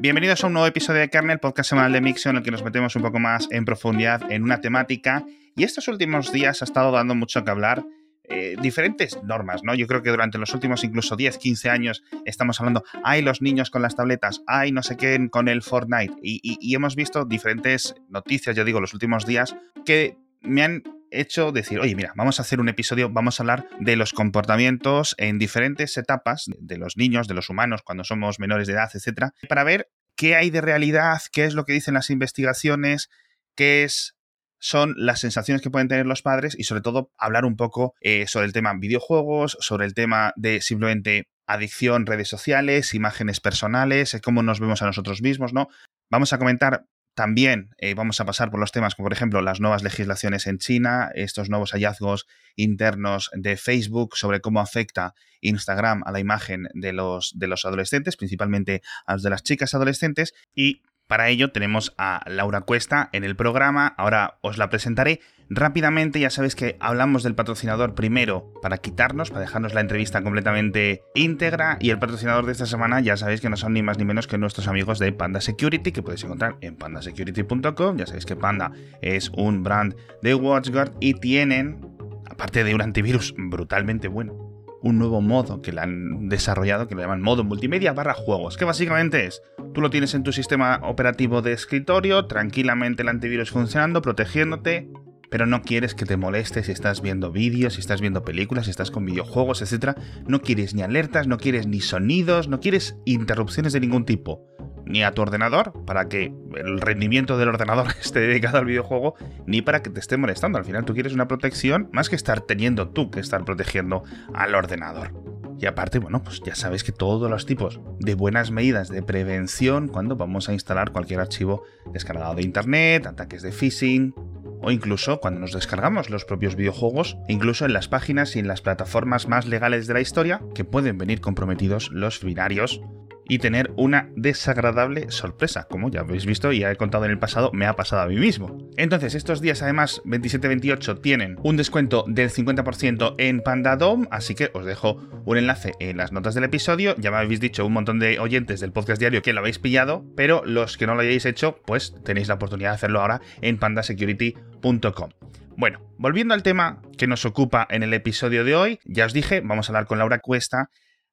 Bienvenidos a un nuevo episodio de Kernel, podcast semanal de Mixo, en el que nos metemos un poco más en profundidad en una temática. Y estos últimos días ha estado dando mucho que hablar. Eh, diferentes normas, ¿no? Yo creo que durante los últimos incluso 10, 15 años estamos hablando, hay los niños con las tabletas, hay no sé qué con el Fortnite, y, y hemos visto diferentes noticias, yo digo, los últimos días, que me han hecho decir, oye, mira, vamos a hacer un episodio, vamos a hablar de los comportamientos en diferentes etapas de los niños, de los humanos, cuando somos menores de edad, etcétera, para ver qué hay de realidad, qué es lo que dicen las investigaciones, qué es son las sensaciones que pueden tener los padres y sobre todo hablar un poco eh, sobre el tema videojuegos, sobre el tema de simplemente adicción, redes sociales, imágenes personales, cómo nos vemos a nosotros mismos, ¿no? Vamos a comentar también eh, vamos a pasar por los temas como por ejemplo las nuevas legislaciones en China, estos nuevos hallazgos internos de Facebook sobre cómo afecta Instagram a la imagen de los, de los adolescentes, principalmente a los de las chicas adolescentes. Y para ello tenemos a Laura Cuesta en el programa, ahora os la presentaré rápidamente, ya sabéis que hablamos del patrocinador primero para quitarnos, para dejarnos la entrevista completamente íntegra. Y el patrocinador de esta semana ya sabéis que no son ni más ni menos que nuestros amigos de Panda Security que podéis encontrar en pandasecurity.com, ya sabéis que Panda es un brand de WatchGuard y tienen, aparte de un antivirus brutalmente bueno, un nuevo modo que le han desarrollado que lo llaman modo multimedia barra juegos, que básicamente es, tú lo tienes en tu sistema operativo de escritorio, tranquilamente el antivirus funcionando, protegiéndote, pero no quieres que te moleste si estás viendo vídeos, si estás viendo películas, si estás con videojuegos, etc. No quieres ni alertas, no quieres ni sonidos, no quieres interrupciones de ningún tipo ni a tu ordenador, para que el rendimiento del ordenador esté dedicado al videojuego, ni para que te esté molestando. Al final tú quieres una protección más que estar teniendo tú que estar protegiendo al ordenador. Y aparte, bueno, pues ya sabéis que todos los tipos de buenas medidas de prevención cuando vamos a instalar cualquier archivo descargado de internet, ataques de phishing, o incluso cuando nos descargamos los propios videojuegos, incluso en las páginas y en las plataformas más legales de la historia, que pueden venir comprometidos los binarios y tener una desagradable sorpresa, como ya habéis visto y ya he contado en el pasado, me ha pasado a mí mismo. Entonces, estos días además 27-28 tienen un descuento del 50% en Pandadom, así que os dejo un enlace en las notas del episodio. Ya me habéis dicho un montón de oyentes del podcast diario que lo habéis pillado, pero los que no lo hayáis hecho, pues tenéis la oportunidad de hacerlo ahora en pandasecurity.com. Bueno, volviendo al tema que nos ocupa en el episodio de hoy, ya os dije, vamos a hablar con Laura Cuesta,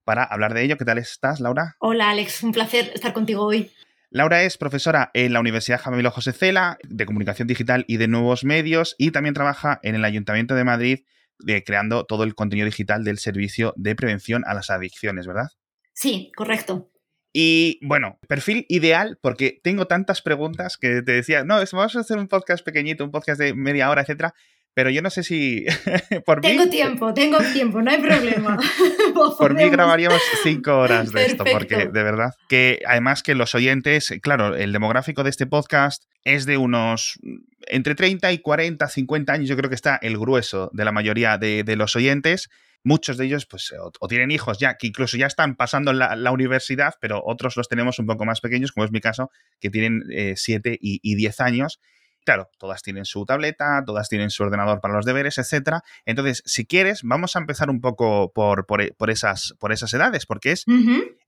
para hablar de ello. ¿Qué tal estás, Laura? Hola, Alex. Un placer estar contigo hoy. Laura es profesora en la Universidad Jamilo José Cela de Comunicación Digital y de Nuevos Medios y también trabaja en el Ayuntamiento de Madrid de, creando todo el contenido digital del Servicio de Prevención a las Adicciones, ¿verdad? Sí, correcto. Y bueno, perfil ideal porque tengo tantas preguntas que te decía, no, vamos a hacer un podcast pequeñito, un podcast de media hora, etcétera, pero yo no sé si por tengo tiempo, tengo tiempo, no hay problema. por mí grabaríamos cinco horas de esto, porque de verdad que además que los oyentes, claro, el demográfico de este podcast es de unos entre 30 y 40, 50 años, yo creo que está el grueso de la mayoría de, los oyentes. Muchos de ellos, pues, o, tienen hijos ya, que incluso ya están pasando la, la, universidad, pero otros los tenemos un poco más pequeños, como es mi caso, que tienen 7 eh, y 10 años. Claro, todas tienen su tableta, todas tienen su ordenador para los deberes, etcétera. Entonces, si quieres, vamos a empezar un poco por, por, esas, por esas edades, porque es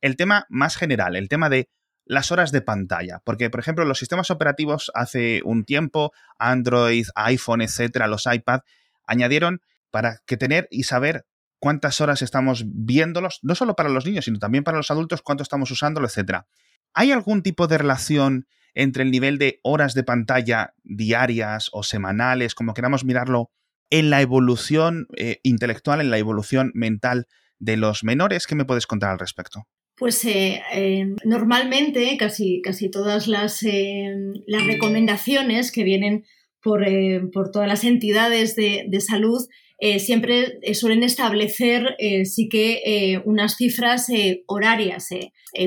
el tema más general, el tema de las horas de pantalla. Porque, por ejemplo, los sistemas operativos hace un tiempo, Android, iPhone, etcétera, los iPad, añadieron para que tener y saber cuántas horas estamos viéndolos, no solo para los niños, sino también para los adultos, cuánto estamos usándolo, etcétera. ¿Hay algún tipo de relación entre el nivel de horas de pantalla diarias o semanales, como queramos mirarlo, en la evolución eh, intelectual, en la evolución mental de los menores. ¿Qué me puedes contar al respecto? Pues eh, eh, normalmente casi, casi todas las, las, recomendaciones que vienen por, por todas las entidades de, de salud siempre suelen establecer sí que unas cifras horarias.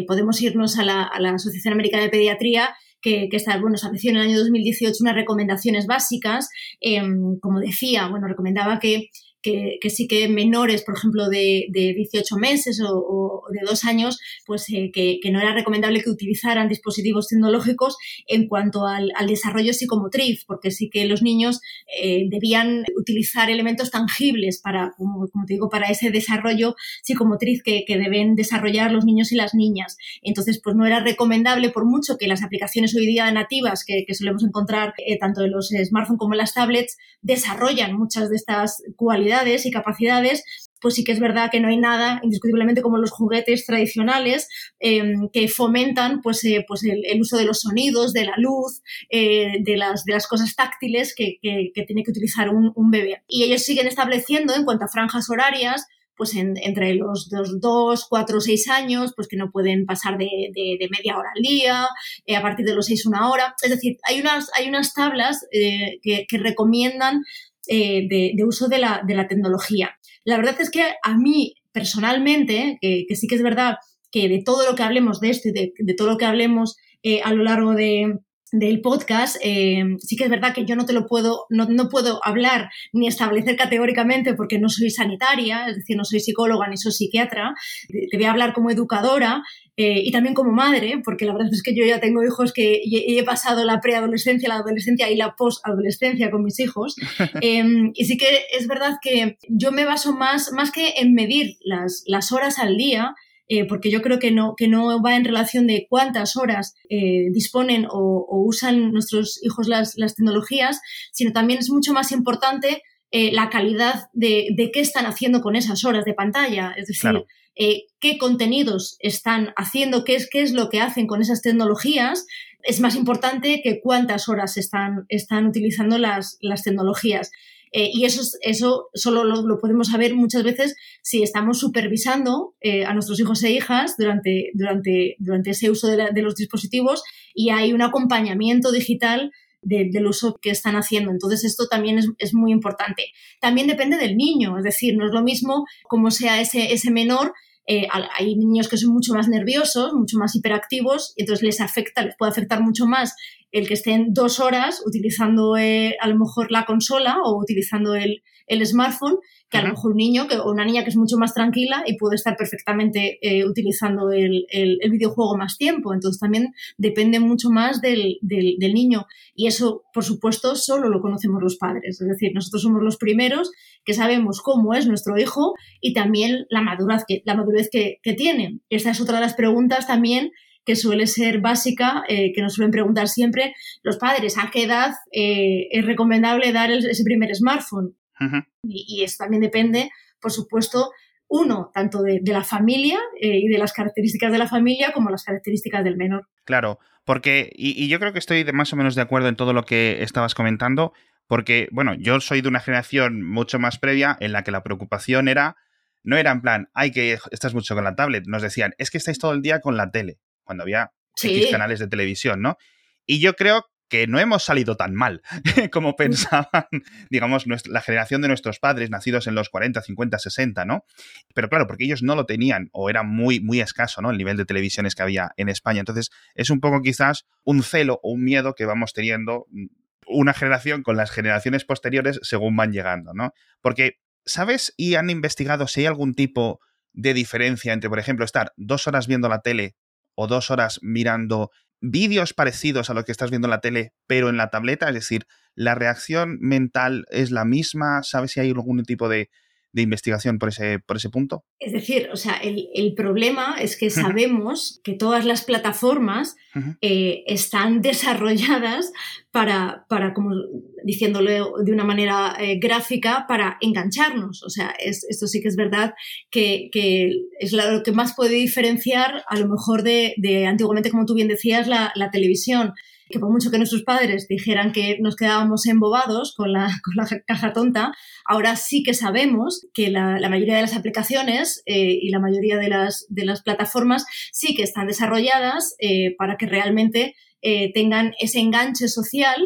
podemos irnos a la, a la Asociación Americana de Pediatría que, que bueno, estableció en el año 2018 unas recomendaciones básicas. Em, como decía, bueno, recomendaba que que, sí que menores, por ejemplo, de, 18 meses o, de dos años, pues eh, que, no era recomendable que utilizaran dispositivos tecnológicos en cuanto al, desarrollo psicomotriz, porque sí que los niños eh, debían utilizar elementos tangibles para, como, digo, para ese desarrollo psicomotriz que, deben desarrollar los niños y las niñas. Entonces, pues no era recomendable, por mucho que las aplicaciones hoy día nativas que, solemos encontrar eh, tanto en los smartphones como en las tablets desarrollan muchas de estas cualidades y capacidades, pues sí que es verdad que no hay nada indiscutiblemente como los juguetes tradicionales em, que fomentan pues, eh, pues el, uso de los sonidos, de la luz, eh, de, las, de las cosas táctiles que, tiene que utilizar un, bebé. Y ellos siguen estableciendo en cuanto a franjas horarias pues entre los, dos, cuatro, seis años, pues que no pueden pasar de, media hora al día, eh, a partir de los seis una hora. Es decir, hay unas, hay unas tablas que, que, recomiendan eh, de, uso de la, tecnología. La verdad es que a mí personalmente, que, sí que es verdad que de todo lo que hablemos de esto y de, todo lo que hablemos eh, a lo largo de, del podcast, eh, sí que es verdad que yo no te lo puedo, no, no, puedo hablar ni establecer categóricamente porque no soy sanitaria, es decir, no soy psicóloga ni soy psiquiatra, te voy a hablar como educadora eh, y también como madre, porque la verdad es que yo ya tengo hijos que he pasado la preadolescencia, la adolescencia y la posadolescencia con mis hijos. Em, y sí que es verdad que yo me baso más, más que en medir las, las horas al día, eh, porque yo creo que no, que no va en relación de cuántas horas eh, disponen o, usan nuestros hijos las, tecnologías, sino también es mucho más importante eh, la calidad de, qué están haciendo con esas horas de pantalla, es decir, qué contenidos están haciendo, qué es, qué es lo que hacen con esas tecnologías, es más importante que cuántas horas están, están utilizando las, las tecnologías. Eh, y eso, eso solo lo, podemos saber muchas veces si estamos supervisando eh, a nuestros hijos e hijas durante, durante, durante ese uso de, los dispositivos y hay un acompañamiento digital del uso que están haciendo. Entonces, esto también es, muy importante. También depende del niño, es decir, no es lo mismo como sea ese, ese menor eh, hay niños que son mucho más nerviosos, mucho más hiperactivos, y entonces les afecta, les puede afectar mucho más el que estén dos horas utilizando eh, a lo mejor la consola o utilizando el, el smartphone, que a lo mejor un niño que, o una niña que es mucho más tranquila y puede estar perfectamente eh, utilizando el, el, videojuego más tiempo. Entonces también depende mucho más del, del, del, niño. Y eso, por supuesto, solo lo conocemos los padres. Es decir, nosotros somos los primeros que sabemos cómo es nuestro hijo y también la madurez que, la madurez que, que tiene. Esta es otra de las preguntas también que suele ser básica, eh, que nos suelen preguntar siempre los padres, ¿a qué edad eh, es recomendable dar ese primer smartphone? Y, eso también depende, por supuesto, uno, tanto de, la familia eh, y de las características de la familia como las características del menor. Claro, porque, y, yo creo que estoy más o menos de acuerdo en todo lo que estabas comentando, porque, bueno, yo soy de una generación mucho más previa en la que la preocupación era, no era en plan, ay, que estás mucho con la tablet, nos decían, es que estáis todo el día con la tele cuando había X canales de televisión, ¿no? Y yo creo que no hemos salido tan mal como pensaban, digamos, la generación de nuestros padres, nacidos en los 40, 50, 60, ¿no? Pero claro, porque ellos no lo tenían o era muy, muy escaso, ¿no? El nivel de televisiones que había en España. Entonces, es un poco quizás un celo o un miedo que vamos teniendo mm, una generación con las generaciones posteriores según van llegando, ¿no? Porque, ¿sabes y han investigado si hay algún tipo de diferencia entre, por ejemplo, estar dos horas viendo la tele o dos horas mirando vídeos parecidos a lo que estás viendo en la tele, pero en la tableta, es decir, la reacción mental es la misma, ¿sabes si hay algún tipo de, de investigación por ese, por ese punto? Es decir, o sea, el, el problema es que sabemos que todas las plataformas eh, están desarrolladas para, para, como diciéndolo de una manera eh, gráfica, para engancharnos. O sea, es, esto sí que es verdad que, que, es lo que más puede diferenciar a lo mejor de, de antiguamente, como tú bien decías, la, la televisión que por mucho que nuestros padres dijeran que nos quedábamos embobados con la, con la caja tonta, ahora sí que sabemos que la, mayoría de las aplicaciones eh, y la mayoría de las, de las plataformas sí que están desarrolladas eh, para que realmente eh, tengan ese enganche social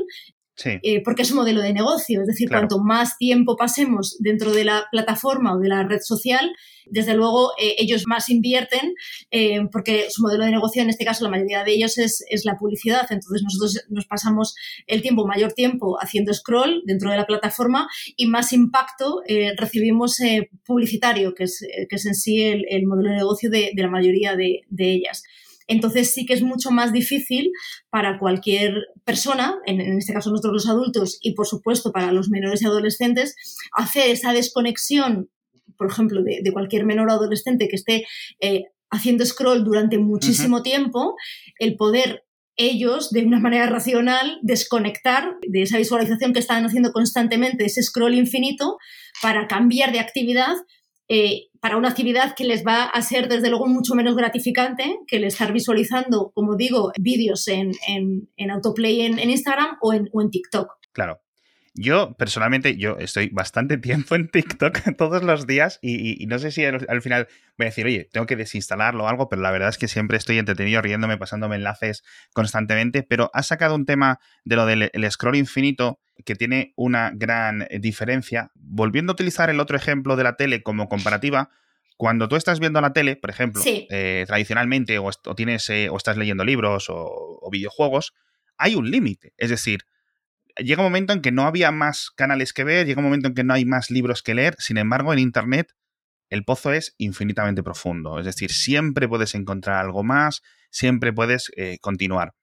eh, porque es un modelo de negocio. Es decir, cuanto más tiempo pasemos dentro de la plataforma o de la red social, desde luego eh, ellos más invierten eh, porque su modelo de negocio, en este caso la mayoría de ellos es, la publicidad. Entonces nosotros nos pasamos el tiempo, mayor tiempo haciendo scroll dentro de la plataforma y más impacto recibimos publicitario, que es, que es en sí el, modelo de negocio de, la mayoría de ellas. Entonces sí que es mucho más difícil para cualquier persona, en, este caso nosotros los adultos y por supuesto para los menores y adolescentes, hacer esa desconexión, por ejemplo, de, cualquier menor o adolescente que esté eh, haciendo scroll durante muchísimo tiempo, el poder ellos, de una manera racional, desconectar de esa visualización que están haciendo constantemente, ese scroll infinito, para cambiar de actividad eh, para una actividad que les va a ser desde luego mucho menos gratificante que el estar visualizando, como digo, vídeos en, en, autoplay en, en Instagram o en, o en TikTok. Claro. Yo, personalmente, yo estoy bastante tiempo en TikTok todos los días y, no sé si al, final voy a decir, oye, tengo que desinstalarlo o algo, pero la verdad es que siempre estoy entretenido riéndome, pasándome enlaces constantemente, pero has sacado un tema de lo del scroll infinito que tiene una gran diferencia. Volviendo a utilizar el otro ejemplo de la tele como comparativa, cuando tú estás viendo la tele, por ejemplo, eh, tradicionalmente, o, tienes, eh, o estás leyendo libros o videojuegos, hay un límite. Es decir, llega un momento en que no había más canales que ver, llega un momento en que no hay más libros que leer, sin embargo, en Internet el pozo es infinitamente profundo, es decir, siempre puedes encontrar algo más, siempre puedes eh, continuar.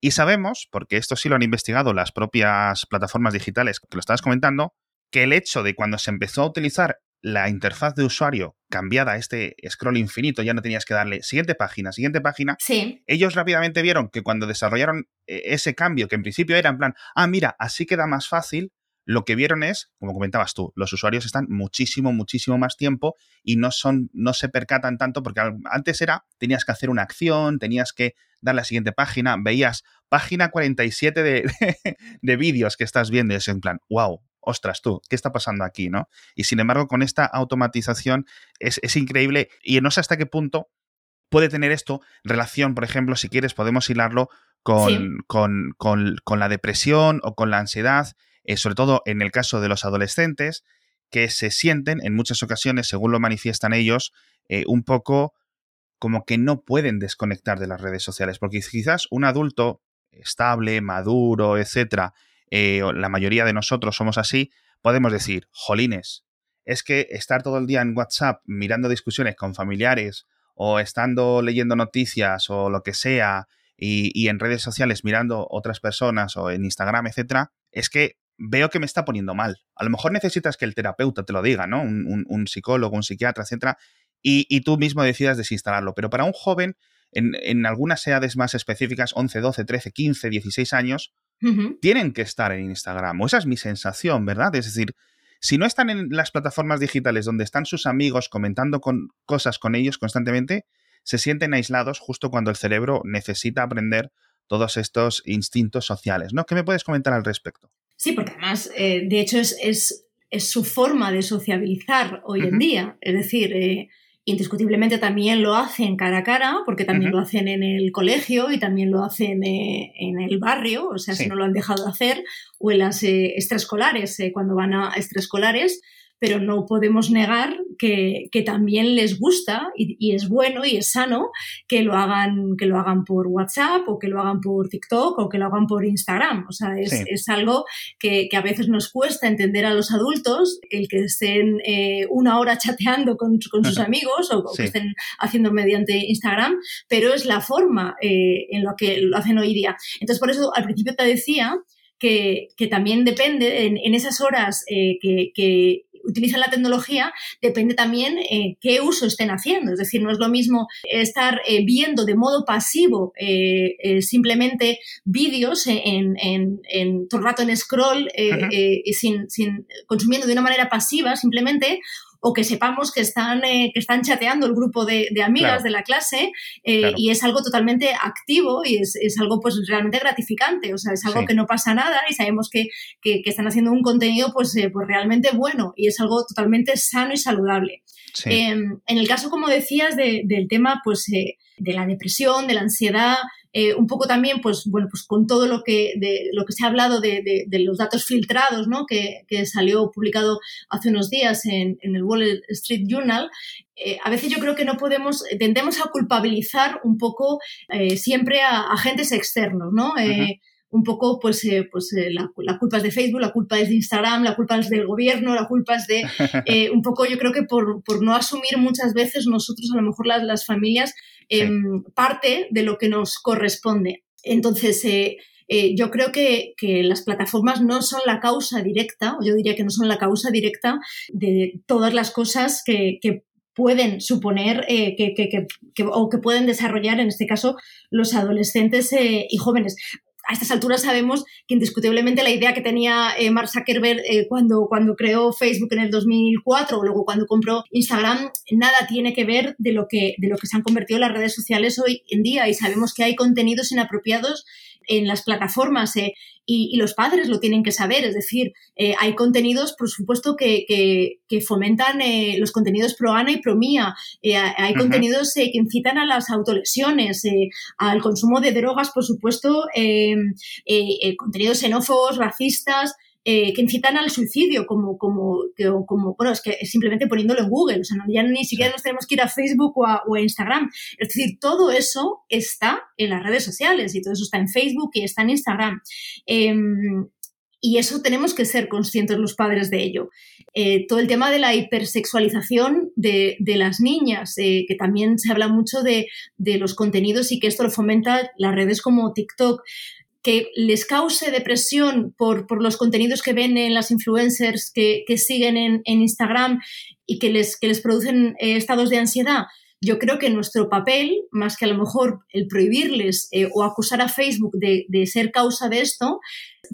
Y sabemos, porque esto sí lo han investigado las propias plataformas digitales que lo estabas comentando, que el hecho de cuando se empezó a utilizar la interfaz de usuario cambiada a este scroll infinito, ya no tenías que darle siguiente página, siguiente página. Sí. Ellos rápidamente vieron que cuando desarrollaron eh, ese cambio, que en principio era en plan, ah, mira, así queda más fácil, lo que vieron es, como comentabas tú, los usuarios están muchísimo, muchísimo más tiempo y no son, no se percatan tanto, porque antes era, tenías que hacer una acción, tenías que dar la siguiente página, veías página 47 de, de, de vídeos que estás viendo y es en plan, wow, ostras tú, ¿qué está pasando aquí? ¿no? Y sin embargo, con esta automatización es, increíble y no sé hasta qué punto puede tener esto relación, por ejemplo, si quieres, podemos hilarlo con, con, la depresión o con la ansiedad, eh, sobre todo en el caso de los adolescentes, que se sienten en muchas ocasiones, según lo manifiestan ellos, eh, un poco como que no pueden desconectar de las redes sociales, porque quizás un adulto estable, maduro, etcétera, eh, la mayoría de nosotros somos así, podemos decir, jolines, es que estar todo el día en WhatsApp mirando discusiones con familiares o estando leyendo noticias o lo que sea y, en redes sociales mirando otras personas o en Instagram, etcétera, es que veo que me está poniendo mal. A lo mejor necesitas que el terapeuta te lo diga, ¿no? Un, psicólogo, un psiquiatra, etcétera, y, y, tú mismo decidas desinstalarlo. Pero para un joven, en, en algunas edades más específicas, 11, 12, 13, 15, 16 años, tienen que estar en Instagram. O esa es mi sensación, ¿verdad? Es decir, si no están en las plataformas digitales donde están sus amigos comentando con, cosas con ellos constantemente, se sienten aislados justo cuando el cerebro necesita aprender todos estos instintos sociales, ¿no? ¿Qué me puedes comentar al respecto? Sí, porque además, eh, de hecho, es, es, su forma de sociabilizar hoy en día. Es decir, eh, Indiscutiblemente también lo hacen cara a cara, porque también lo hacen en el colegio y también lo hacen eh, en el barrio, o sea, si no lo han dejado de hacer, o en las eh, extraescolares, eh, cuando van a extraescolares, pero no podemos negar que, también les gusta y, es bueno y es sano que lo hagan, que lo hagan por WhatsApp o que lo hagan por TikTok o que lo hagan por Instagram. O sea, es, algo que, a veces nos cuesta entender a los adultos, el que estén eh, una hora chateando con, sus amigos o, que estén haciendo mediante Instagram, pero es la forma eh, en la que lo hacen hoy día. Entonces, por eso al principio te decía que, también depende en, esas horas eh, que, utilizan la tecnología, depende también eh, qué uso estén haciendo. Es decir, no es lo mismo estar eh, viendo de modo pasivo eh, simplemente vídeos en, todo el rato en scroll, sin, sin, consumiendo de una manera pasiva simplemente, o que sepamos que están, eh, que están chateando el grupo de, amigas de la clase eh, y es algo totalmente activo y es, algo pues realmente gratificante, o sea, es algo que no pasa nada y sabemos que, están haciendo un contenido pues, eh, pues realmente bueno y es algo totalmente sano y saludable. Em, en el caso, como decías, del tema pues, de la depresión, de la ansiedad, eh, un poco también, pues bueno, pues con todo lo que, de, lo que se ha hablado de, los datos filtrados, ¿no? Que, salió publicado hace unos días en, el Wall Street Journal, eh, a veces yo creo que no podemos, tendemos a culpabilizar un poco siempre a agentes externos, ¿no? un poco, pues, eh, pues eh, la, culpa es de Facebook, la culpa es de Instagram, la culpa es del gobierno, la culpa es de, eh, un poco yo creo que por, no asumir muchas veces nosotros, a lo mejor las, las familias, em, parte de lo que nos corresponde. Entonces, yo creo que, las plataformas no son la causa directa, o yo diría que no son la causa directa de todas las cosas que, pueden suponer que, o que pueden desarrollar, en este caso, los adolescentes y jóvenes a estas alturas sabemos que indiscutiblemente la idea que tenía eh, Mark Zuckerberg eh, cuando, cuando creó Facebook en el 2004 o luego cuando compró Instagram, nada tiene que ver de lo que, de lo que se han convertido las redes sociales hoy en día y sabemos que hay contenidos inapropiados en las plataformas eh, y, los padres lo tienen que saber. Es decir, eh, hay contenidos, por supuesto, que, que, fomentan eh, los contenidos pro ANA y pro MIA. hay contenidos que incitan a las autolesiones, al consumo de drogas, por supuesto, contenidos xenófobos, racistas. Eh, que incitan al suicidio, como, como, como, bueno, es que simplemente poniéndolo en Google, o sea, ya ni siquiera nos tenemos que ir a Facebook o a, Instagram. Es decir, todo eso está en las redes sociales y todo eso está en Facebook y está en Instagram. Em, y eso tenemos que ser conscientes los padres de ello. Eh, todo el tema de la hipersexualización de, de las niñas, eh, que también se habla mucho de, de, los contenidos y que esto lo fomenta las redes como TikTok que les cause depresión por, por, los contenidos que ven en las influencers que, que siguen en, en, Instagram y que les, que les producen eh, estados de ansiedad, yo creo que nuestro papel, más que a lo mejor el prohibirles eh, o acusar a Facebook de, de, ser causa de esto,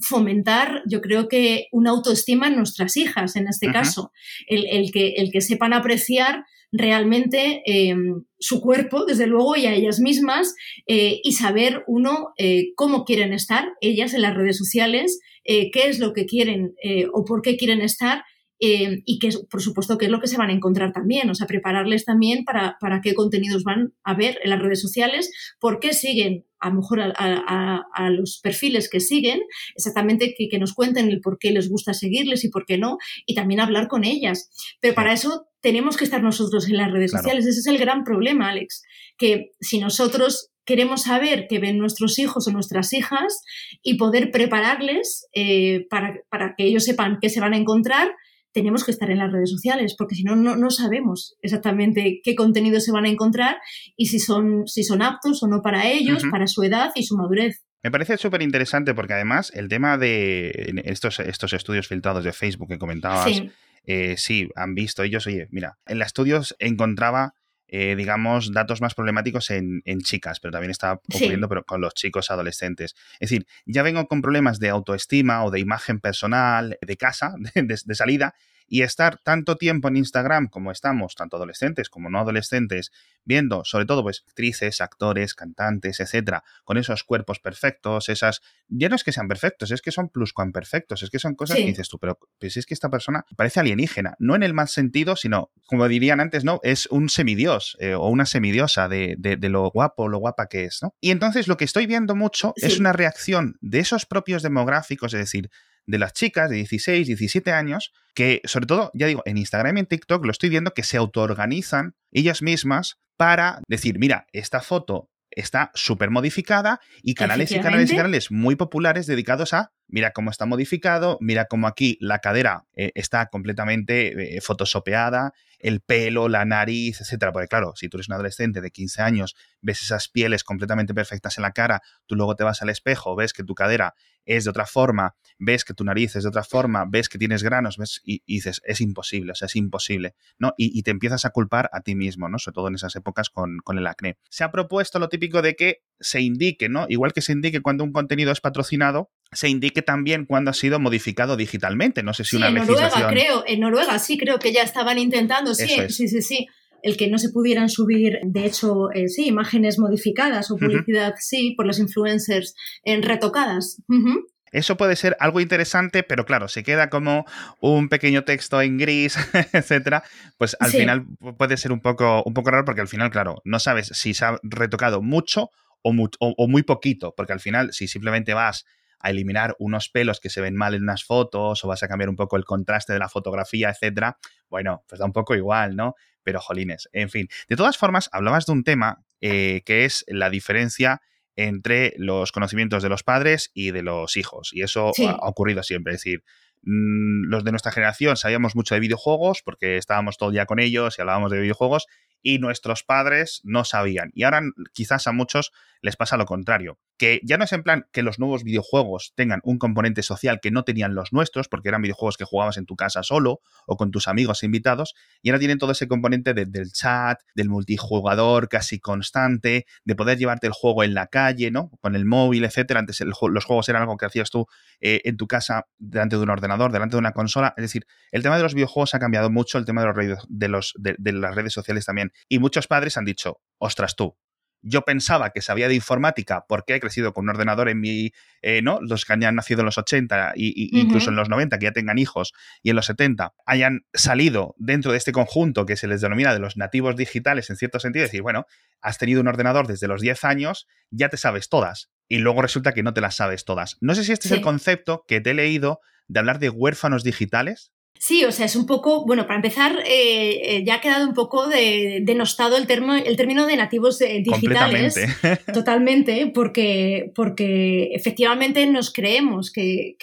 fomentar, yo creo que una autoestima en nuestras hijas, en este caso, el, el, que, el que sepan apreciar realmente eh, su cuerpo, desde luego, y a ellas mismas, eh, y saber uno eh, cómo quieren estar ellas en las redes sociales, qué es lo que quieren o por qué quieren estar. y que, por supuesto, qué es lo que se van a encontrar también, o sea, prepararles también para, para qué contenidos van a ver en las redes sociales, por qué siguen a lo mejor a, los perfiles que siguen, exactamente que, nos cuenten el por qué les gusta seguirles y por qué no, y también hablar con ellas. Pero para eso tenemos que estar nosotros en las redes sociales. Ese es el gran problema, Alex, que si nosotros queremos saber qué ven nuestros hijos o nuestras hijas y poder prepararles eh, para, para que ellos sepan qué se van a encontrar, tenemos que estar en las redes sociales, porque si no, no sabemos exactamente qué contenido se van a encontrar y si son, si son aptos o no para ellos, para su edad y su madurez. Me parece súper interesante porque además el tema de estos, estos estudios filtrados de Facebook que comentabas, sí. Eh, sí, han visto ellos, oye, mira, en los estudios encontraba eh, digamos, datos más problemáticos en, chicas, pero también está ocurriendo pero con los chicos adolescentes. Es decir, ya vengo con problemas de autoestima o de imagen personal de casa, de salida, y estar tanto tiempo en Instagram como estamos, tanto adolescentes como no adolescentes, viendo sobre todo pues actrices, actores, cantantes, etcétera, con esos cuerpos perfectos, esas ya no es que sean perfectos, es que son pluscuamperfectos, es que son cosas que dices tú, pero pues es que esta persona parece alienígena, no en el mal sentido, sino como dirían antes, no, es un semidios eh, o una semidiosa de, de, lo guapo, lo guapa que es, ¿no? Y entonces lo que estoy viendo mucho es una reacción de esos propios demográficos, es decir, de las chicas de 16, 17 años, que sobre todo, ya digo, en Instagram y en TikTok lo estoy viendo que se autoorganizan ellas mismas para decir, mira, esta foto está súper modificada y canales y canales y canales muy populares dedicados a, mira cómo está modificado, mira cómo aquí la cadera eh, está completamente eh, photoshopeada, el pelo, la nariz, etcétera. Porque claro, si tú eres un adolescente de 15 años, ves esas pieles completamente perfectas en la cara, tú luego te vas al espejo, ves que tu cadera es de otra forma, ves que tu nariz es de otra forma, ves que tienes granos, ves y, dices, es imposible, o sea, es imposible, ¿no? Y, te empiezas a culpar a ti mismo, ¿no? Sobre todo en esas épocas con, con el acné. Se ha propuesto lo típico de que se indique, ¿no? Igual que se indique cuando un contenido es patrocinado, se indique también cuando ha sido modificado digitalmente. No sé si una en Noruega, creo, en Noruega sí creo que ya estaban intentando, sí, sí, sí, sí. El que no se pudieran subir, de hecho, eh, sí, imágenes modificadas o publicidad, sí, por los influencers en retocadas. Eso puede ser algo interesante, pero claro, se queda como un pequeño texto en gris, etcétera. Pues al final puede ser un poco, un poco raro porque al final, claro, no sabes si se ha retocado mucho o muy, poquito, porque al final, si simplemente vas a eliminar unos pelos que se ven mal en unas fotos o vas a cambiar un poco el contraste de la fotografía, etcétera, bueno, pues da un poco igual, ¿no? Pero jolines, en fin. De todas formas, hablabas de un tema eh, que es la diferencia entre los conocimientos de los padres y de los hijos. Y eso ha ocurrido siempre. Es decir, mm, los de nuestra generación sabíamos mucho de videojuegos porque estábamos todo el día con ellos y hablábamos de videojuegos y nuestros padres no sabían. Y ahora quizás a muchos les pasa lo contrario, que ya no es en plan que los nuevos videojuegos tengan un componente social que no tenían los nuestros, porque eran videojuegos que jugabas en tu casa solo o con tus amigos invitados, y ahora tienen todo ese componente del chat, del multijugador casi constante, de poder llevarte el juego en la calle, ¿no? Con el móvil, etcétera. Antes los juegos eran algo que hacías tú eh, en tu casa delante de un ordenador, delante de una consola. Es decir, el tema de los videojuegos ha cambiado mucho, el tema de, los, de, los, de las redes sociales también. Y muchos padres han dicho, ostras tú, yo pensaba que sabía de informática porque he crecido con un ordenador en mi, eh, ¿no? Los que hayan nacido en los 80 y, incluso en los 90, que ya tengan hijos, y en los 70 hayan salido dentro de este conjunto que se les denomina de los nativos digitales en cierto sentido, decir, bueno, has tenido un ordenador desde los 10 años, ya te sabes todas, y luego resulta que no te las sabes todas. No sé si este es el concepto que te he leído de hablar de huérfanos digitales. Sí, o sea, es un poco, bueno, para empezar, eh, eh, ya ha quedado un poco de, denostado el, el término de nativos eh, digitales. Totalmente, porque, porque efectivamente nos creemos que,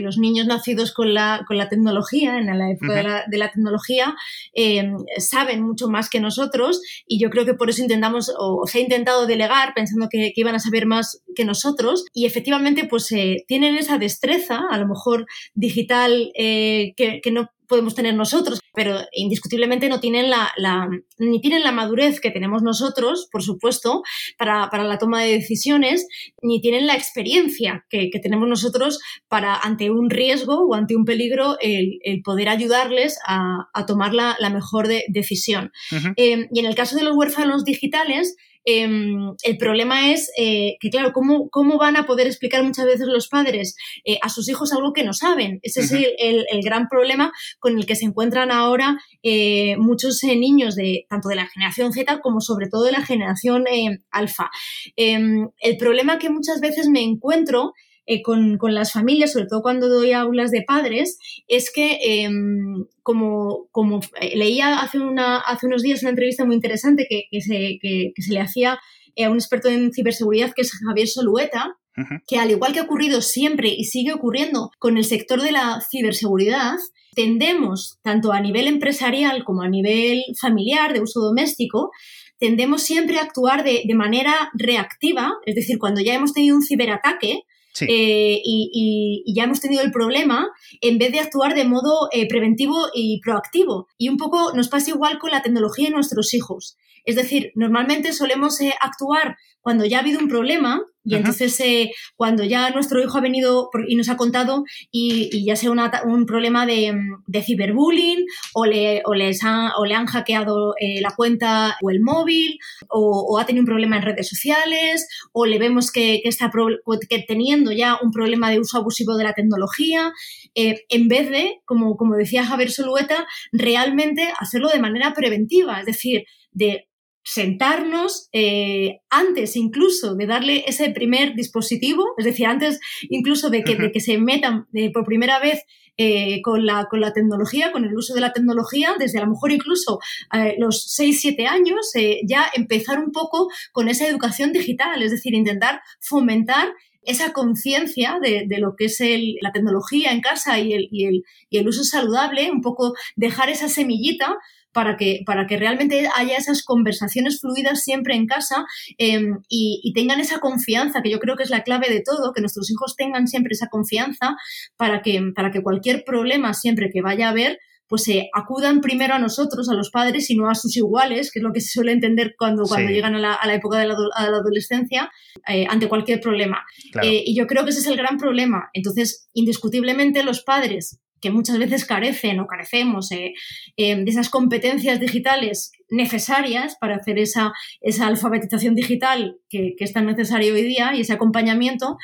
los niños nacidos con la, con la tecnología, en la época de, la, tecnología, saben mucho más que nosotros y yo creo que por eso intentamos, o, se ha intentado delegar pensando que, iban a saber más que nosotros y efectivamente pues tienen esa destreza, a lo mejor digital, que no podemos tener nosotros, pero indiscutiblemente no tienen la, ni tienen la madurez que tenemos nosotros, por supuesto, para, la toma de decisiones, ni tienen la experiencia que, tenemos nosotros para, ante un riesgo o ante un peligro, el, poder ayudarles a, tomar la, mejor decisión. Eh, y en el caso de los huérfanos digitales, Em, el problema es eh, que, claro, ¿cómo, ¿cómo, van a poder explicar muchas veces los padres eh, a sus hijos algo que no saben? Ese es el, gran problema con el que se encuentran ahora eh, muchos niños de tanto de la generación Z como sobre todo de la generación alfa. Em, el problema que muchas veces me encuentro eh, con, las familias, sobre todo cuando doy aulas de padres, es que em, como, como eh, leía hace, una, hace unos días una entrevista muy interesante que, se, se, le hacía eh, a un experto en ciberseguridad que es Javier Solueta, que al igual que ha ocurrido siempre y sigue ocurriendo con el sector de la ciberseguridad, tendemos, tanto a nivel empresarial como a nivel familiar, de uso doméstico, tendemos siempre a actuar de, de manera reactiva, es decir, cuando ya hemos tenido un ciberataque, eh, y, ya hemos tenido el problema en vez de actuar de modo eh, preventivo y proactivo. Y un poco nos pasa igual con la tecnología y nuestros hijos. Es decir, normalmente solemos eh, actuar cuando ya ha habido un problema y entonces eh, cuando ya nuestro hijo ha venido y nos ha contado y, ya sea un problema de, ciberbullying o le, o, les o le han hackeado eh, la cuenta o el móvil o, ha tenido un problema en redes sociales o le vemos que, está que teniendo ya un problema de uso abusivo de la tecnología, en vez de, como, como decía Javier Solueta, realmente hacerlo de manera preventiva, es decir, de sentarnos eh, antes incluso de darle ese primer dispositivo, es decir, antes incluso de que, de que se metan eh, por primera vez eh, con, la, con la tecnología, con el uso de la tecnología, desde a lo mejor incluso los 6-7 años, ya empezar un poco con esa educación digital, es decir, intentar fomentar esa conciencia de, de, lo que es el, la tecnología en casa y el, y, el, y el uso saludable, un poco dejar esa semillita para que, para que realmente haya esas conversaciones fluidas siempre en casa em, y, tengan esa confianza, que yo creo que es la clave de todo, que nuestros hijos tengan siempre esa confianza para que, para que cualquier problema siempre que vaya a haber, pues se eh, acudan primero a nosotros, a los padres, y no a sus iguales, que es lo que se suele entender cuando, cuando llegan a la, época de la, adolescencia, eh, ante cualquier problema. Eh, y yo creo que ese es el gran problema. Entonces, indiscutiblemente los padres que muchas veces carecen o carecemos eh, eh, de esas competencias digitales necesarias para hacer esa, esa alfabetización digital que, es tan necesaria hoy día y ese acompañamiento,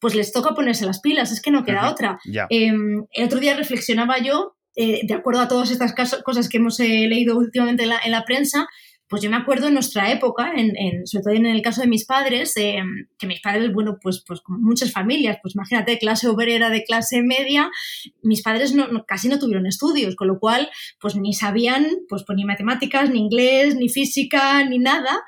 pues les toca ponerse las pilas, es que no queda otra. Em, el otro día reflexionaba yo, eh, de acuerdo a todas estas cosas que hemos leído últimamente en la, en la prensa, pues yo me acuerdo en nuestra época, en, sobre todo en el caso de mis padres, eh, que mis padres, bueno, pues, pues como muchas familias, pues imagínate, clase obrera de clase media, mis padres no, casi no tuvieron estudios, con lo cual, pues ni sabían, pues, pues ni matemáticas, ni inglés, ni física, ni nada.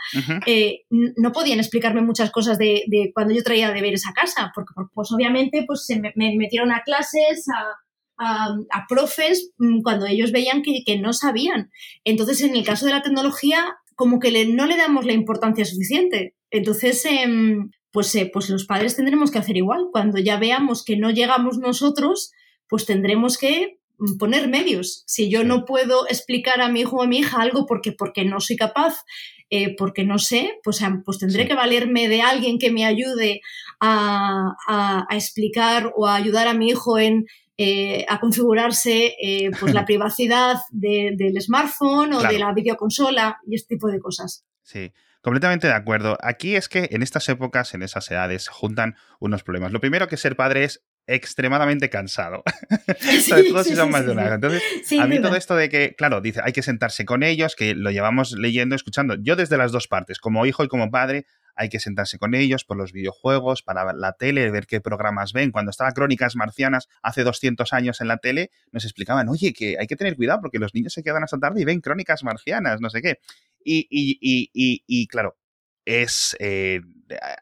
Eh, no podían explicarme muchas cosas de, de, cuando yo traía deberes a casa, porque pues obviamente pues se me, me metieron a clases, a a, profes mm, cuando ellos veían que, no sabían. Entonces, en el caso de la tecnología, como que no le damos la importancia suficiente. Entonces, em, pues, eh, pues los padres tendremos que hacer igual. Cuando ya veamos que no llegamos nosotros, pues tendremos que mm, poner medios. Si yo no puedo explicar a mi hijo o a mi hija algo porque, porque no soy capaz, eh, porque no sé, pues, pues tendré que valerme de alguien que me ayude a, a, explicar o a ayudar a mi hijo en, eh, a configurarse eh, pues la privacidad del smartphone o de la videoconsola y este tipo de cosas. Sí, completamente de acuerdo. Aquí es que en estas épocas, en esas edades, se juntan unos problemas. Lo primero que ser padre es extremadamente cansado. Sobre todo si son más de una Entonces, a mí todo esto de que, claro, dice, hay que sentarse con ellos, que lo llevamos leyendo, escuchando. Yo desde las dos partes, como hijo y como padre, hay que sentarse con ellos por los videojuegos, para la tele, ver qué programas ven. Cuando estaba Crónicas Marcianas hace 200 años en la tele, nos explicaban, oye, que hay que tener cuidado porque los niños se quedan hasta tarde y ven Crónicas Marcianas, no sé qué. Y, y, y, y claro, es eh,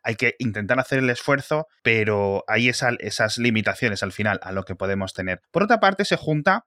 hay que intentar hacer el esfuerzo, pero hay esas limitaciones al final a lo que podemos tener. Por otra parte, se junta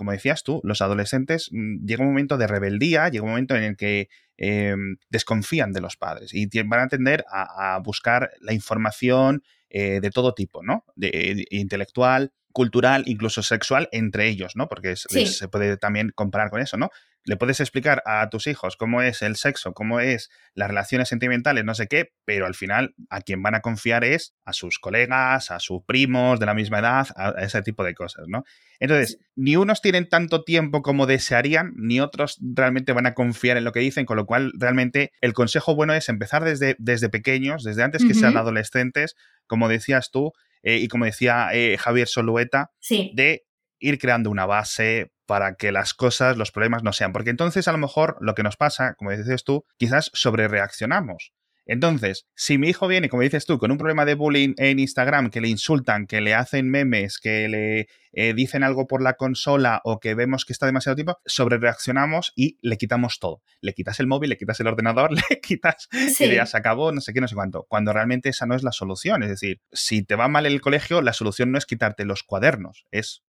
como decías tú, los adolescentes mm, llega un momento de rebeldía, llega un momento en el que em, desconfían de los padres y van a tender a, buscar la información eh, de todo tipo, ¿no? De, intelectual, cultural, incluso sexual entre ellos, ¿no? Porque se puede también comparar con eso, ¿no? Le puedes explicar a tus hijos cómo es el sexo, cómo es las relaciones sentimentales, no sé qué, pero al final a quien van a confiar es a sus colegas, a sus primos de la misma edad, a ese tipo de cosas, ¿no? Entonces, ni unos tienen tanto tiempo como desearían, ni otros realmente van a confiar en lo que dicen, con lo cual realmente el consejo bueno es empezar desde, desde pequeños, desde antes que sean adolescentes, como decías tú, eh, y como decía eh, Javier Solueta, de ir creando una base para que las cosas, los problemas no sean. Porque entonces a lo mejor lo que nos pasa, como dices tú, quizás sobre reaccionamos. Entonces, si mi hijo viene, como dices tú, con un problema de bullying en Instagram, que le insultan, que le hacen memes, que le eh, dicen algo por la consola o que vemos que está demasiado tiempo, sobre reaccionamos y le quitamos todo. Le quitas el móvil, le quitas el ordenador, le quitas y ya se acabó, no sé qué, no sé cuánto. Cuando realmente esa no es la solución. Es decir, si te va mal el colegio, la solución no es quitarte los cuadernos, es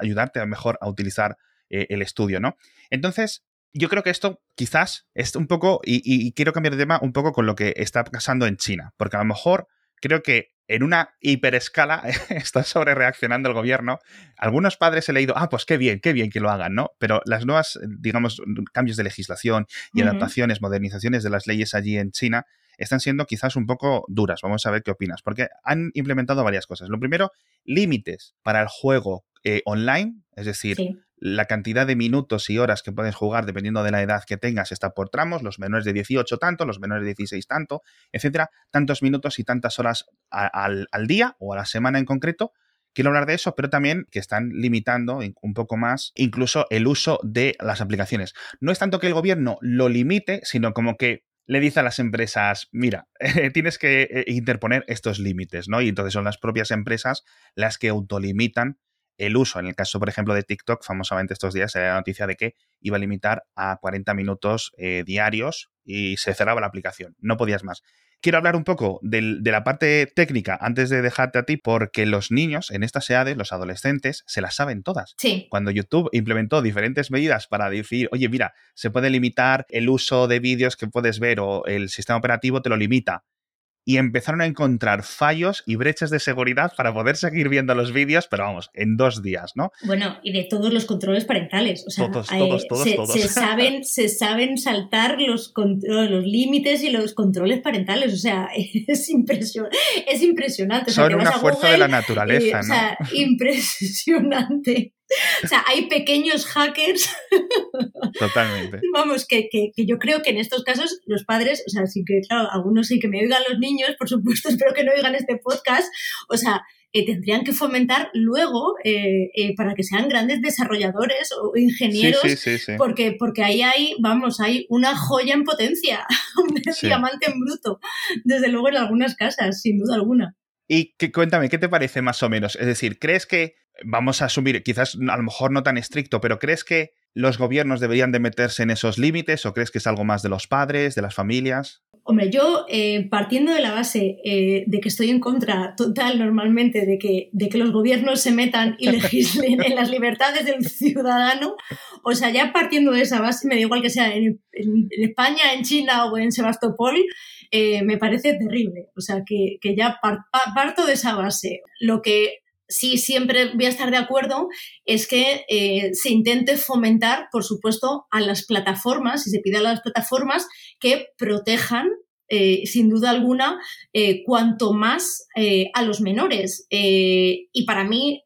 ayudarte a mejor a utilizar eh, el estudio, ¿no? Entonces, yo creo que esto quizás es un poco, y, quiero cambiar de tema un poco con lo que está pasando en China, porque a lo mejor creo que en una hiperescala está sobre reaccionando el gobierno. Algunos padres he leído, ah, pues qué bien, qué bien que lo hagan, ¿no? Pero las nuevas, digamos, cambios de legislación y adaptaciones, modernizaciones de las leyes allí en China están siendo quizás un poco duras. Vamos a ver qué opinas, porque han implementado varias cosas. Lo primero, límites para el juego eh, online, es decir, la cantidad de minutos y horas que puedes jugar dependiendo de la edad que tengas está por tramos, los menores de 18 tanto, los menores de 16 tanto, etcétera, tantos minutos y tantas horas al, día o a la semana en concreto. Quiero hablar de eso, pero también que están limitando un poco más incluso el uso de las aplicaciones. No es tanto que el gobierno lo limite, sino como que le dice a las empresas, mira, tienes que eh, interponer estos límites, ¿no? Y entonces son las propias empresas las que autolimitan el uso. En el caso, por ejemplo, de TikTok, famosamente estos días se la noticia de que iba a limitar a 40 minutos eh, diarios y se cerraba la aplicación. No podías más. Quiero hablar un poco de la parte técnica antes de dejarte a ti, porque los niños en estas edades, los adolescentes, se las saben todas. Sí. Cuando YouTube implementó diferentes medidas para decir, oye, mira, se puede limitar el uso de vídeos que puedes ver o el sistema operativo te lo limita y empezaron a encontrar fallos y brechas de seguridad para poder seguir viendo los vídeos, pero vamos, en dos días, ¿no? Bueno, y de todos los controles parentales. O sea, todos, todos, todos, se, todos. Se saben, se saben saltar los, los límites y los controles parentales. O sea, es, impresionante. Es impresionante. Son una fuerza de la naturaleza, ¿no? O sea, impresionante. O sea, hay pequeños hackers. Totalmente. Vamos, que, que, yo creo que en estos casos los padres, o sea, sí que, claro, algunos sí que me oigan los niños, por supuesto, espero que no oigan este podcast. O sea, eh, tendrían que fomentar luego eh, para que sean grandes desarrolladores o ingenieros, porque, porque ahí hay, vamos, hay una joya en potencia, un diamante en bruto, desde luego en algunas casas, sin duda alguna. Y que, cuéntame, ¿qué te parece más o menos? Es decir, ¿crees que, vamos a asumir, quizás a lo mejor no tan estricto, pero ¿crees que los gobiernos deberían de meterse en esos límites o crees que es algo más de los padres, de las familias? Hombre, yo eh, partiendo de la base eh, de que estoy en contra total normalmente de que, de que los gobiernos se metan y legislen en las libertades del ciudadano, o sea, ya partiendo de esa base, me da igual que sea en, España, en China o en Sebastopol, eh, me parece terrible. O sea, que, ya parto de esa base. Lo que sí siempre voy a estar de acuerdo es que eh, se intente fomentar, por supuesto, a las plataformas y se pide a las plataformas que protejan eh, sin duda alguna, eh, cuanto más a los menores. y para mí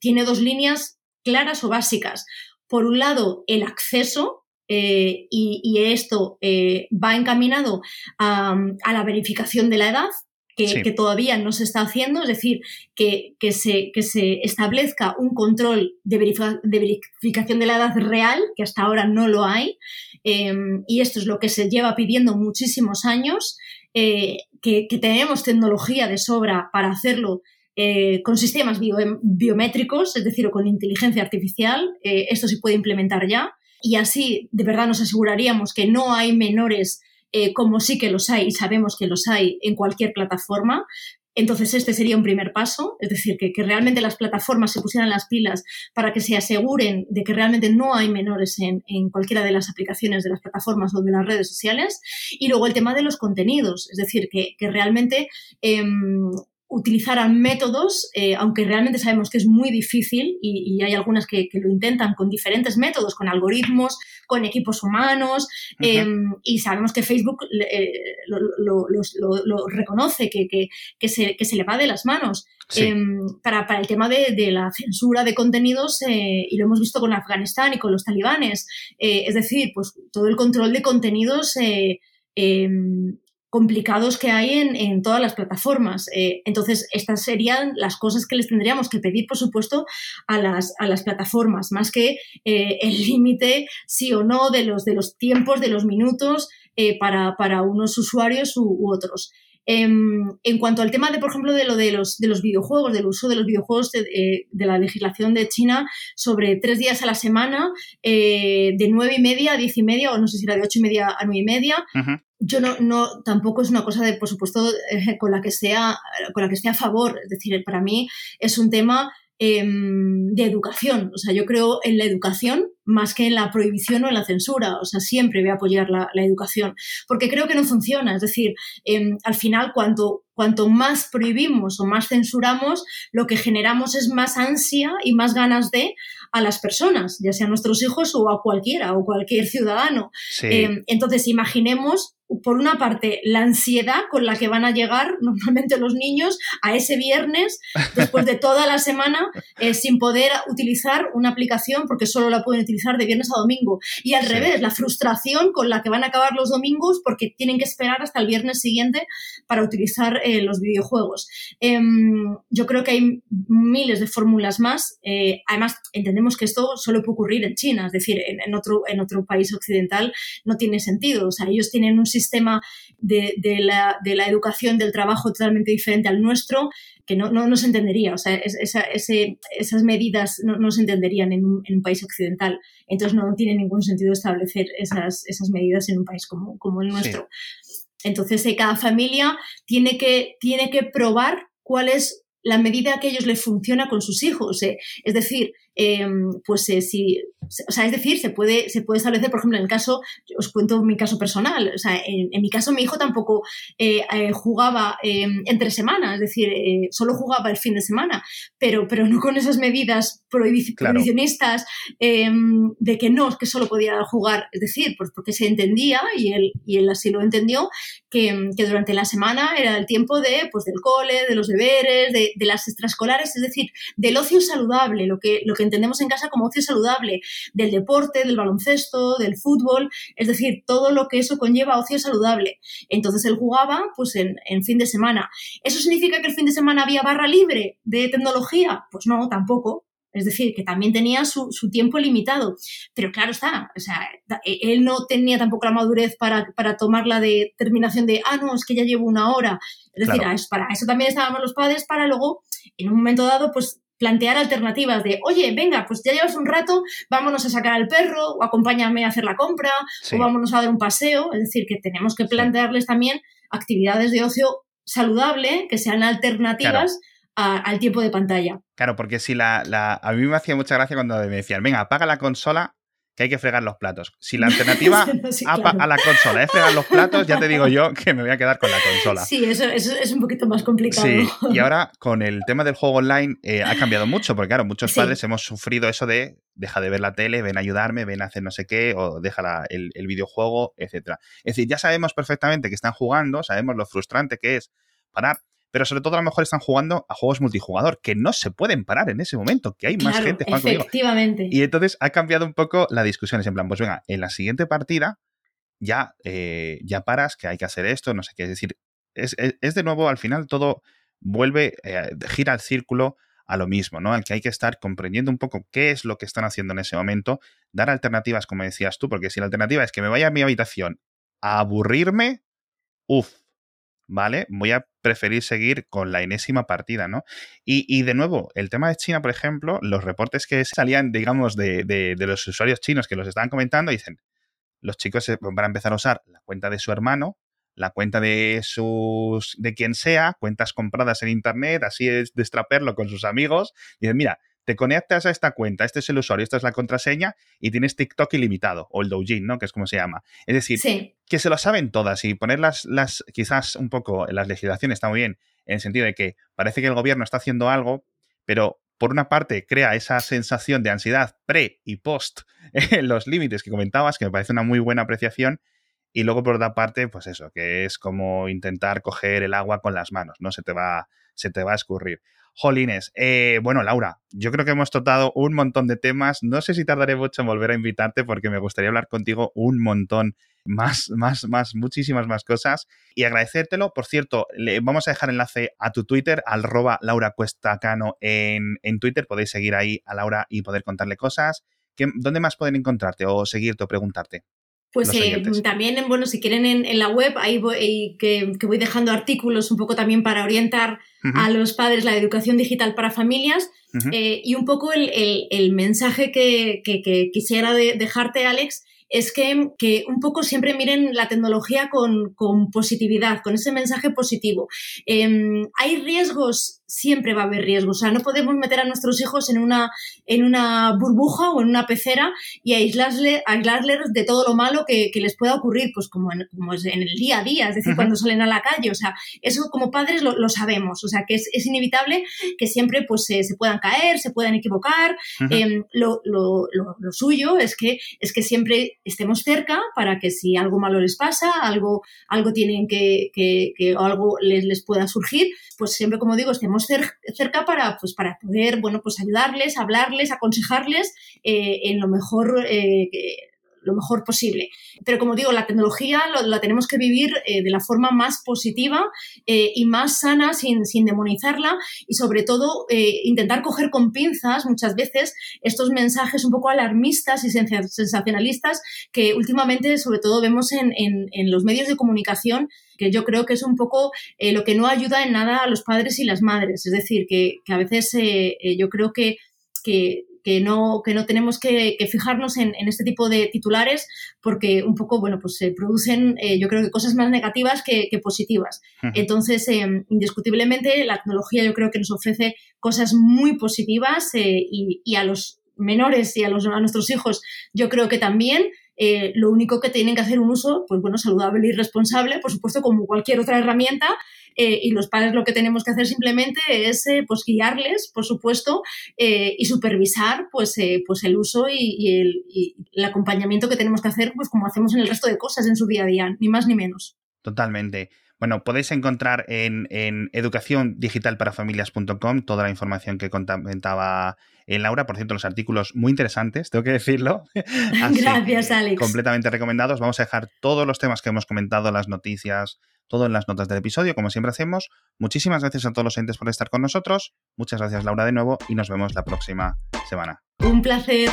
tiene dos líneas claras o básicas. Por un lado, el acceso, y, esto va encaminado a, la verificación de la edad, que, todavía no se está haciendo, es decir, que, que, se, que se, establezca un control de, verificación de la edad real, que hasta ahora no lo hay, em, y esto es lo que se lleva pidiendo muchísimos años, eh, que, tenemos tecnología de sobra para hacerlo. Eh, con sistemas biométricos, es decir, o con inteligencia artificial, eh, esto se puede implementar ya y así de verdad nos aseguraríamos que no hay menores eh, como sí que los hay y sabemos que los hay en cualquier plataforma. Entonces, este sería un primer paso, es decir, que, realmente las plataformas se pusieran las pilas para que se aseguren de que realmente no hay menores en, cualquiera de las aplicaciones de las plataformas o de las redes sociales. Y luego el tema de los contenidos, es decir, que, realmente em, utilizaran métodos, eh, aunque realmente sabemos que es muy difícil y, hay algunas que, lo intentan con diferentes métodos, con algoritmos, con equipos humanos, em, y sabemos que Facebook eh, lo, reconoce, que, que, se, se, le va de las manos. Em, para, para, el tema de, de, la censura de contenidos, eh, y lo hemos visto con Afganistán y con los talibanes, es decir, pues todo el control de contenidos em, complicados que hay en, todas las plataformas. Eh, entonces, estas serían las cosas que les tendríamos que pedir, por supuesto, a las, a las plataformas, más que eh, el límite, sí o no, de los, de los tiempos, de los minutos eh, para, para, unos usuarios u otros. Em, en cuanto al tema de, por ejemplo, de lo de los, de los videojuegos, del uso de los videojuegos de, eh, la legislación de China sobre tres días a la semana, eh, de nueve y media a diez y media, o no sé si era de ocho y media a nueve y media. Yo no, no, tampoco es una cosa de, por supuesto, eh, con la que sea, con la que esté a favor. Es decir, para mí es un tema Em, de educación. O sea, yo creo en la educación más que en la prohibición o en la censura. O sea, siempre voy a apoyar la, educación, porque creo que no funciona. Es decir, em, al final, cuanto, cuanto más prohibimos o más censuramos, lo que generamos es más ansia y más ganas de a las personas, ya sean nuestros hijos o a cualquiera o cualquier ciudadano. Em, entonces, imaginemos por una parte, la ansiedad con la que van a llegar normalmente los niños a ese viernes, después de toda la semana, eh, sin poder utilizar una aplicación porque solo la pueden utilizar de viernes a domingo. Y al revés, la frustración con la que van a acabar los domingos porque tienen que esperar hasta el viernes siguiente para utilizar eh, los videojuegos. Em, yo creo que hay miles de fórmulas más. Eh, además, entendemos que esto solo puede ocurrir en China, es decir, en, otro, en otro país occidental no tiene sentido. O sea, ellos tienen un sistema de, la, de la, educación, del trabajo totalmente diferente al nuestro, que no, no, se entendería. O sea, esas medidas no, se entenderían en un, país occidental. Entonces no tiene ningún sentido establecer esas, esas medidas en un país como, como el nuestro. Entonces, eh, cada familia tiene que, tiene que probar cuál es la medida que a ellos les funciona con sus hijos. Eh. Es decir, Em, pues eh, si, o sea, es decir, se puede, se puede establecer, por ejemplo, en el caso, os cuento mi caso personal, o sea, en, mi caso mi hijo tampoco eh, eh, jugaba em, entre semanas, es decir, solo jugaba el fin de semana, pero, pero no con esas medidas prohibicionistas em, de que no, que solo podía jugar, es decir, pues porque se entendía, y él, y él así lo entendió, que, que durante la semana era el tiempo de, pues, del cole, de los deberes, de, de las extraescolares, es decir, del ocio saludable, lo que, lo que entendemos en casa como ocio saludable, del deporte, del baloncesto, del fútbol, es decir, todo lo que eso conlleva ocio saludable. Entonces él jugaba pues en, en fin de semana. ¿Eso significa que el fin de semana había barra libre de tecnología? Pues no, tampoco. Es decir, que también tenía su, tiempo limitado. Pero claro está, o sea, e, él no tenía tampoco la madurez para, tomar la determinación de, ah, no, es que ya llevo una hora. Es decir, para eso también estábamos los padres, para luego, en un momento dado, pues plantear alternativas de, oye, venga, pues ya llevas un rato, vámonos a sacar al perro, o acompáñame a hacer la compra, o vámonos a dar un paseo. Es decir, que tenemos que plantearles también actividades de ocio saludable, que sean alternativas al tiempo de pantalla. Claro, porque si la, la, A mí me hacía mucha gracia cuando me decían, venga, apaga la consola que hay que fregar los platos. Si la alternativa a, la consola es fregar los platos, ya te digo yo que me voy a quedar con la consola. Sí, eso, es un poquito más complicado. Sí, y ahora con el tema del juego online eh, ha cambiado mucho, porque claro, muchos padres hemos sufrido eso de deja de ver la tele, ven a ayudarme, ven a hacer no sé qué, o deja el, el videojuego, etc. Es decir, ya sabemos perfectamente que están jugando, sabemos lo frustrante que es parar, pero sobre todo a lo mejor están jugando a juegos multijugador que no se pueden parar en ese momento, que hay más gente jugando efectivamente. Y entonces ha cambiado un poco la discusión. Es en plan, pues venga, en la siguiente partida ya, eh, ya paras, que hay que hacer esto, no sé qué. Es decir, es, de nuevo, al final todo vuelve, eh, gira el círculo a lo mismo, ¿no? Al que hay que estar comprendiendo un poco qué es lo que están haciendo en ese momento, dar alternativas, como decías tú, porque si la alternativa es que me vaya a mi habitación a aburrirme, uff, ¿vale? Voy a preferir seguir con la enésima partida, ¿no? Y, de nuevo, el tema de China, por ejemplo, los reportes que salían, digamos, de, de, los usuarios chinos que los estaban comentando, dicen, los chicos van a empezar a usar la cuenta de su hermano, la cuenta de sus de quien sea, cuentas compradas en internet, así es destraperlo con sus amigos, y dicen, mira, te conectas a esta cuenta, este es el usuario, esta es la contraseña y tienes TikTok ilimitado o el Doujin, ¿no? Que es como se llama. Es decir, que se lo saben todas y poner las, las, quizás un poco, las legislaciones está muy bien, en el sentido de que parece que el gobierno está haciendo algo, pero por una parte crea esa sensación de ansiedad pre y post en los límites que comentabas, que me parece una muy buena apreciación, y luego por otra parte, pues eso, que es como intentar coger el agua con las manos, ¿no? Se te va, se te va a escurrir. Jolines. Eh, bueno, Laura, yo creo que hemos tratado un montón de temas. No sé si tardaré mucho en volver a invitarte porque me gustaría hablar contigo un montón más, más, más, muchísimas más cosas. Y agradecértelo. Por cierto, le vamos a dejar enlace a tu Twitter, al roba Laura Cuesta Cano en, en Twitter. Podéis seguir ahí a Laura y poder contarle cosas. ¿Dónde más pueden encontrarte o seguirte o preguntarte? Pues eh, también, bueno, si quieren en, la web, ahí voy, que, voy dejando artículos un poco también para orientar a los padres la educación digital para familias eh, y un poco el, mensaje que, quisiera dejarte, Alex, es que, que, un poco siempre miren la tecnología con, con positividad, con ese mensaje positivo. Em, hay riesgos siempre va a haber riesgos. O sea, no podemos meter a nuestros hijos en una, en una burbuja o en una pecera y aislarle, aislarles de todo lo malo que, que les pueda ocurrir, pues como en, como es en el día a día, es decir, cuando salen a la calle. O sea, eso como padres lo, lo sabemos. O sea, que es, es inevitable que siempre pues se, se, puedan caer, se puedan equivocar. Em, lo, lo, lo, suyo es que, es que siempre estemos cerca para que si algo malo les pasa, algo, algo tienen que, que, que o algo les, les pueda surgir, pues siempre, como digo, estemos cerca para, pues, para poder, bueno, pues ayudarles, hablarles, aconsejarles eh, en lo mejor eh, lo mejor posible. Pero como digo, la tecnología la tenemos que vivir eh, de la forma más positiva y más sana, sin, sin, demonizarla y sobre todo intentar coger con pinzas muchas veces estos mensajes un poco alarmistas y sensacionalistas que últimamente sobre todo vemos en, en, los medios de comunicación que yo creo que es un poco eh, lo que no ayuda en nada a los padres y las madres. Es decir, que, a veces eh, eh, yo creo que, no, que no tenemos que, fijarnos en, este tipo de titulares porque un poco, bueno, pues se producen yo creo que cosas más negativas que, positivas. Entonces, indiscutiblemente, la tecnología yo creo que nos ofrece cosas muy positivas y, y, a los menores y a, los, a nuestros hijos yo creo que también. Eh, lo único que tienen que hacer un uso, pues bueno, saludable y responsable, por supuesto, como cualquier otra herramienta, eh, y los padres lo que tenemos que hacer simplemente es eh, pues guiarles, por supuesto, y supervisar pues, pues el uso y, el, y, el, acompañamiento que tenemos que hacer, pues como hacemos en el resto de cosas en su día a día, ni más ni menos. Totalmente. Bueno, podéis encontrar en, en educaciondigitalparafamilias.com toda la información que comentaba eh, Laura. Por cierto, los artículos muy interesantes, tengo que decirlo. Gracias, Alex. Completamente recomendados. Vamos a dejar todos los temas que hemos comentado, las noticias, todo en las notas del episodio, como siempre hacemos. Muchísimas gracias a todos los entes por estar con nosotros. Muchas gracias, Laura, de nuevo, y nos vemos la próxima semana. Un placer.